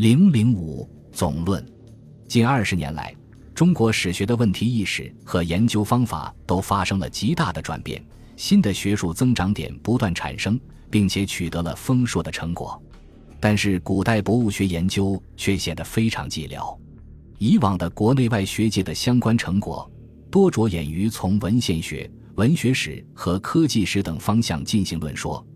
零零五总论。近二十年来，中国史学的问题意识和研究方法都发生了极大的转变，新的学术增长点不断产生，并且取得了丰硕的成果。但是，古代博物学研究却显得非常寂寥。以往的国内外学界的相关成果，多着眼于从文献学、文学史和科技史等方向进行论说，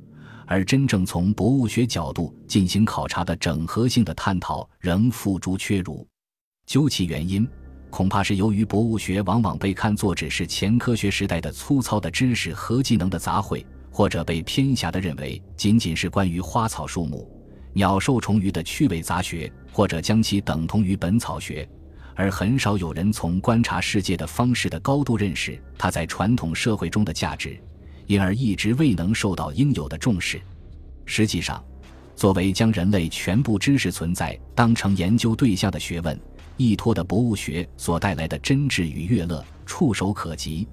而真正从博物学角度进行考察的整合性的探讨仍付诸阙如。究其原因，恐怕是由于博物学往往被看作只是前科学时代的粗糙的知识和技能的杂烩，或者被偏狭地认为仅仅是关于花草树木。鸟兽虫鱼的趣味杂学，或者将其等同于本草学，而很少有人从观察世界的方式的高度认识它在传统社会中的价值，因而一直未能受到应有的重视。实际上，作为将人类全部知识存在当成研究对象的学问，依托的博物学所带来的真挚与悦乐触手可及，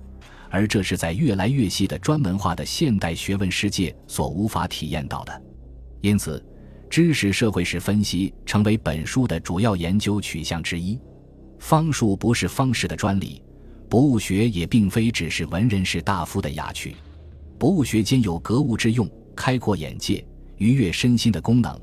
而这是在越来越细的专门化的现代学问世界所无法体验到的。因此。知识社会史分析成为本书的主要研究取向之一。方术不是方士的专利，博物学也并非只是文人士大夫的雅趣。博物学兼有格物之用、开阔眼界、愉悦身心的功能。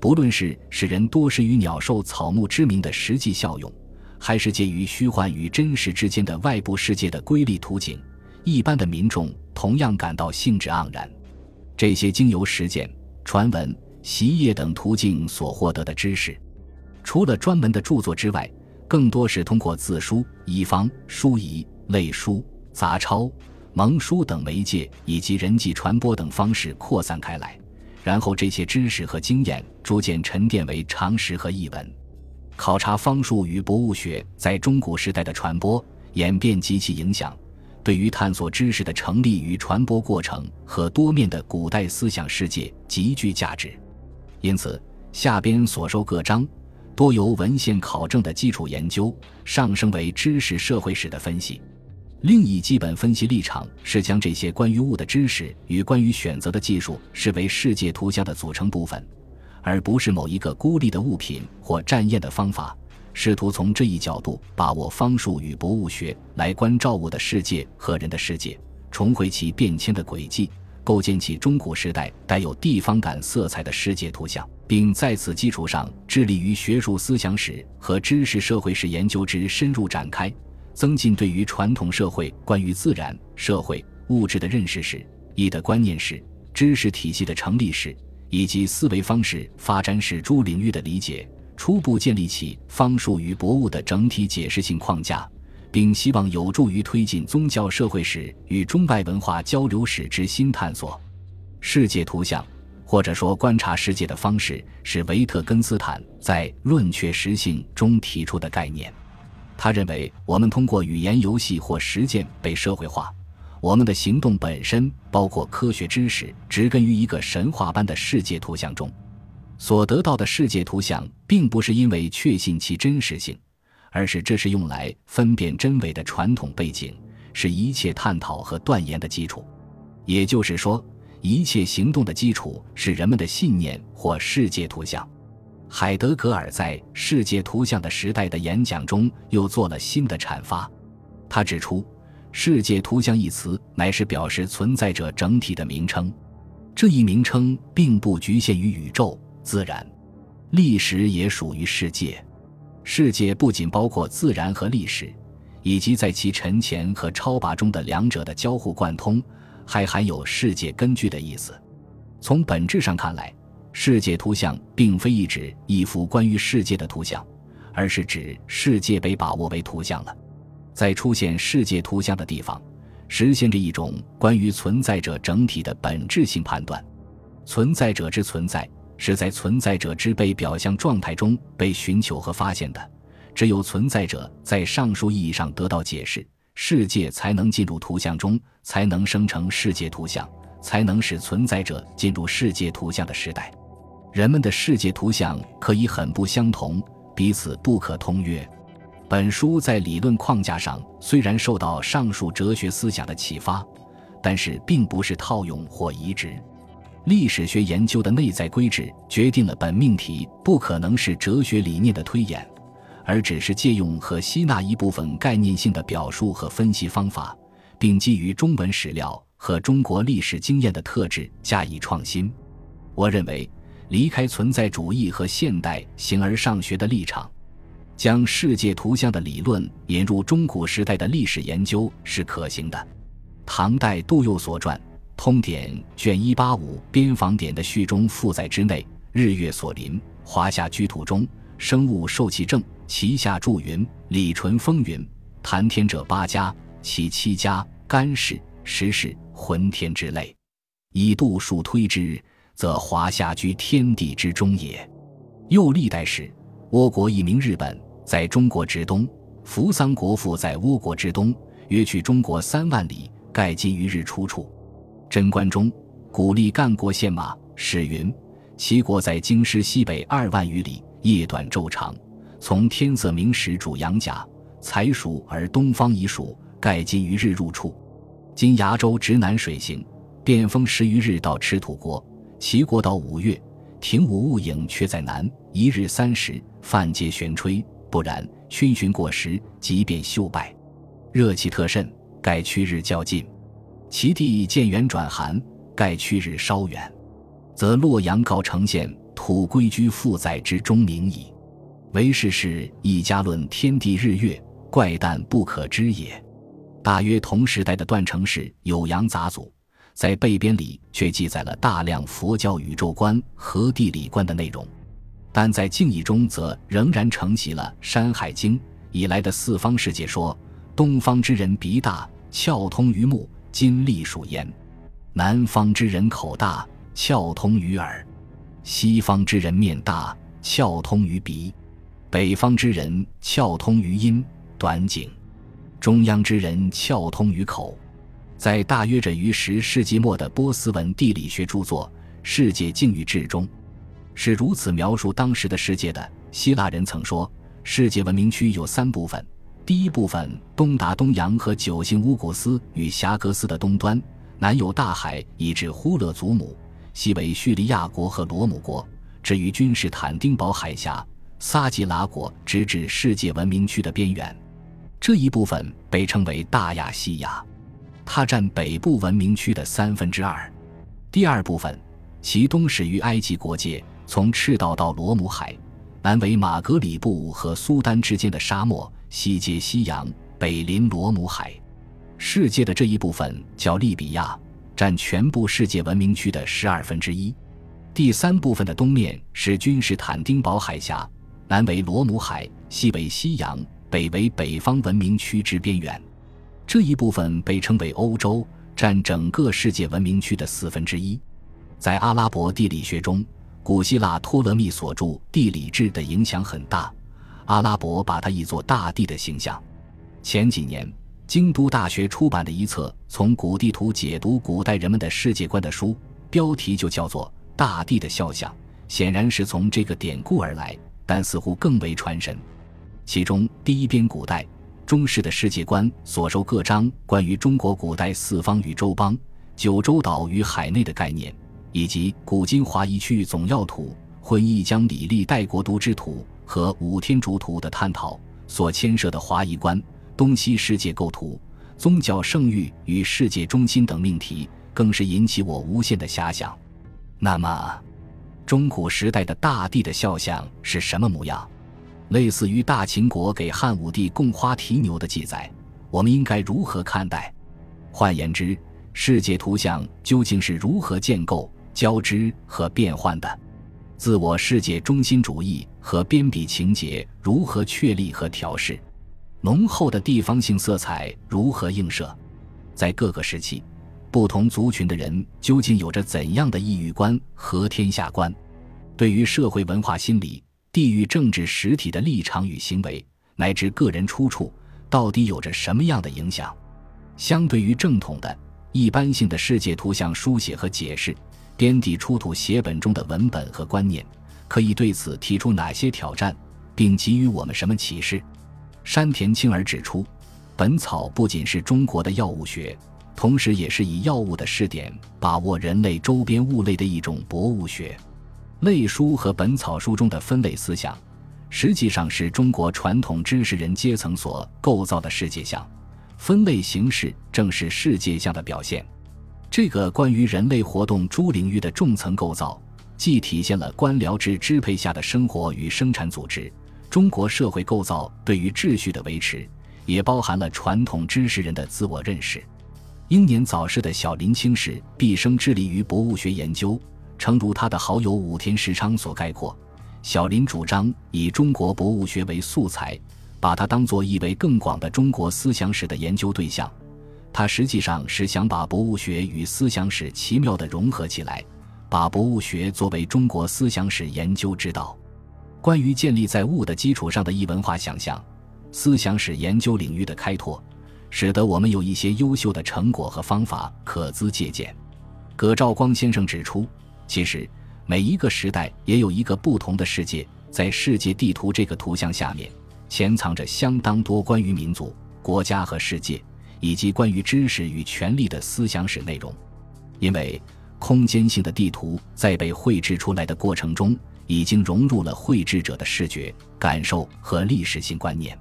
不论是使人多识于鸟兽草木之名的实际效用，还是介于虚幻与真实之间的外部世界的瑰丽图景，一般的民众同样感到兴致盎然。这些经由实践、传闻。习业等途径所获得的知识，除了专门的著作之外，更多是通过字书、遗方、书仪、类书、杂抄、蒙书等媒介，以及人际传播等方式扩散开来。然后，这些知识和经验逐渐沉淀为常识和译文。考察方术与博物学在中古时代的传播演变及其影响，对于探索知识的成立与传播过程和多面的古代思想世界极具价值。因此，下边所收各章，多由文献考证的基础研究上升为知识社会史的分析。另一基本分析立场是将这些关于物的知识与关于选择的技术视为世界图像的组成部分，而不是某一个孤立的物品或占验的方法。试图从这一角度把握方术与博物学来关照物的世界和人的世界，重回其变迁的轨迹。构建起中古时代带有地方感色彩的世界图像，并在此基础上致力于学术思想史和知识社会史研究之深入展开，增进对于传统社会关于自然、社会、物质的认识史、义的观念史、知识体系的成立史以及思维方式发展史诸领域的理解，初步建立起方术与博物的整体解释性框架。并希望有助于推进宗教社会史与中外文化交流史之新探索。世界图像，或者说观察世界的方式，是维特根斯坦在《论确实性》中提出的概念。他认为，我们通过语言游戏或实践被社会化，我们的行动本身，包括科学知识，植根于一个神话般的世界图像中。所得到的世界图像，并不是因为确信其真实性。而是这是用来分辨真伪的传统背景，是一切探讨和断言的基础。也就是说，一切行动的基础是人们的信念或世界图像。海德格尔在《世界图像的时代》的演讲中又做了新的阐发。他指出，“世界图像”一词乃是表示存在者整体的名称。这一名称并不局限于宇宙、自然、历史，也属于世界。世界不仅包括自然和历史，以及在其沉潜和超拔中的两者的交互贯通，还含有世界根据的意思。从本质上看来，世界图像并非一指一幅关于世界的图像，而是指世界被把握为图像了。在出现世界图像的地方，实现着一种关于存在者整体的本质性判断。存在者之存在。是在存在者之被表象状态中被寻求和发现的，只有存在者在上述意义上得到解释，世界才能进入图像中，才能生成世界图像，才能使存在者进入世界图像的时代。人们的世界图像可以很不相同，彼此不可通约。本书在理论框架上虽然受到上述哲学思想的启发，但是并不是套用或移植。历史学研究的内在规制决定了本命题不可能是哲学理念的推演，而只是借用和吸纳一部分概念性的表述和分析方法，并基于中文史料和中国历史经验的特质加以创新。我认为，离开存在主义和现代形而上学的立场，将世界图像的理论引入中古时代的历史研究是可行的。唐代杜佑所传。《通典》卷一八五边防典的序中附载之内，日月所临，华夏居土中，生物受其正，其下注云：李淳风云，谈天者八家，其七家，干氏、石氏、浑天之类。以度数推之，则华夏居天地之中也。又历代史，倭国一名日本，在中国之东；扶桑国父在倭国之东，约去中国三万里，盖今于日出处。贞观中，鼓励干国献马。史云：齐国在京师西北二万余里，夜短昼长，从天色明时主阳甲，才属而东方已属，盖今于日入处。今崖州直南水行，便风十余日到赤土国。齐国到五月，停五雾影却在南，一日三时，泛皆悬吹。不然，熏熏过时，即便休败。热气特甚，盖去日较近。其地渐远转寒，盖去日稍远，则洛阳告城县土归居负载之中名矣。为是是一家论天地日月，怪诞不可知也。大约同时代的段成式《酉阳杂俎》在背编里却记载了大量佛教宇宙观和地理观的内容，但在敬意中则仍然承袭了《山海经》以来的四方世界说：东方之人鼻大，窍通于目。金隶属焉，南方之人口大，窍通于耳；西方之人面大，窍通于鼻；北方之人窍通于阴短颈；中央之人窍通于口。在大约着于十世纪末的波斯文地理学著作《世界境遇志》中，是如此描述当时的世界的。希腊人曾说，世界文明区有三部分。第一部分东达东洋和九星乌古斯与霞格斯的东端，南有大海以至呼勒祖母，西为叙利亚国和罗姆国，至于君士坦丁堡海峡、撒吉拉国，直至世界文明区的边缘。这一部分被称为大亚细亚，它占北部文明区的三分之二。第二部分，其东始于埃及国界，从赤道到罗姆海，南为马格里布和苏丹之间的沙漠。西接西洋，北临罗姆海，世界的这一部分叫利比亚，占全部世界文明区的十二分之一。第三部分的东面是君士坦丁堡海峡，南为罗姆海，西为西洋，北为北方文明区之边缘。这一部分被称为欧洲，占整个世界文明区的四分之一。在阿拉伯地理学中，古希腊托勒密所著《地理志》的影响很大。阿拉伯把它译作大地的形象。前几年，京都大学出版的一册从古地图解读古代人们的世界观的书，标题就叫做《大地的肖像》，显然是从这个典故而来，但似乎更为传神。其中第一编古代中式的世界观所收各章关于中国古代四方与周邦、九州岛与海内的概念，以及古今华夷区域总要图、混一江李历代国都之图。和五天竺图的探讨所牵涉的华夷观、东西世界构图、宗教圣域与世界中心等命题，更是引起我无限的遐想。那么，中古时代的大地的肖像是什么模样？类似于大秦国给汉武帝供花提牛的记载，我们应该如何看待？换言之，世界图像究竟是如何建构、交织和变换的？自我世界中心主义和边鄙情节如何确立和调试？浓厚的地方性色彩如何映射？在各个时期，不同族群的人究竟有着怎样的异域观和天下观？对于社会文化心理、地域政治实体的立场与行为，乃至个人出处，到底有着什么样的影响？相对于正统的、一般性的世界图像书写和解释。边地出土写本中的文本和观念，可以对此提出哪些挑战，并给予我们什么启示？山田清儿指出，《本草》不仅是中国的药物学，同时也是以药物的试点把握人类周边物类的一种博物学。类书和本草书中的分类思想，实际上是中国传统知识人阶层所构造的世界像。分类形式正是世界像的表现。这个关于人类活动诸领域的重层构造，既体现了官僚制支配下的生活与生产组织、中国社会构造对于秩序的维持，也包含了传统知识人的自我认识。英年早逝的小林清氏毕生致力于博物学研究。诚如他的好友武田时昌所概括，小林主张以中国博物学为素材，把它当作意味更广的中国思想史的研究对象。他实际上是想把博物学与思想史奇妙地融合起来，把博物学作为中国思想史研究之道。关于建立在物的基础上的异文化想象，思想史研究领域的开拓，使得我们有一些优秀的成果和方法可资借鉴。葛兆光先生指出。其实，每一个时代也有一个不同的世界，在世界地图这个图像下面，潜藏着相当多关于民族、国家和世界，以及关于知识与权力的思想史内容。因为空间性的地图在被绘制出来的过程中，已经融入了绘制者的视觉感受和历史性观念。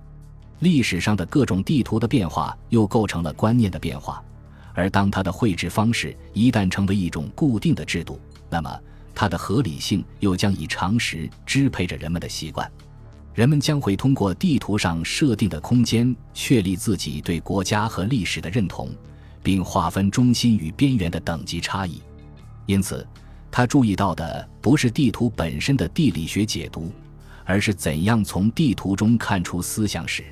历史上的各种地图的变化，又构成了观念的变化。而当它的绘制方式一旦成为一种固定的制度，那么，它的合理性又将以常识支配着人们的习惯。人们将会通过地图上设定的空间确立自己对国家和历史的认同，并划分中心与边缘的等级差异。因此，他注意到的不是地图本身的地理学解读，而是怎样从地图中看出思想史。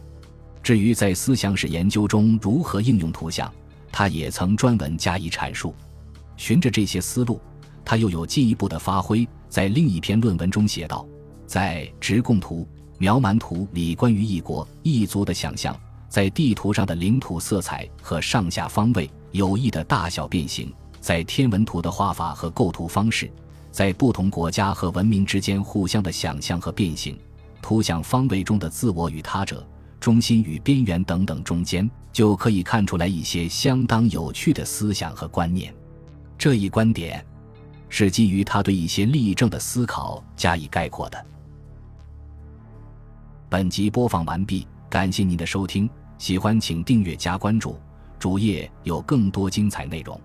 至于在思想史研究中如何应用图像，他也曾专门加以阐述。循着这些思路。他又有进一步的发挥，在另一篇论文中写道：“在直贡图、描蛮图里，关于一国一族的想象，在地图上的领土色彩和上下方位有意的大小变形，在天文图的画法和构图方式，在不同国家和文明之间互相的想象和变形，图像方位中的自我与他者、中心与边缘等等中间，就可以看出来一些相当有趣的思想和观念。这一观点。”是基于他对一些例证的思考加以概括的。本集播放完毕，感谢您的收听，喜欢请订阅加关注，主页有更多精彩内容。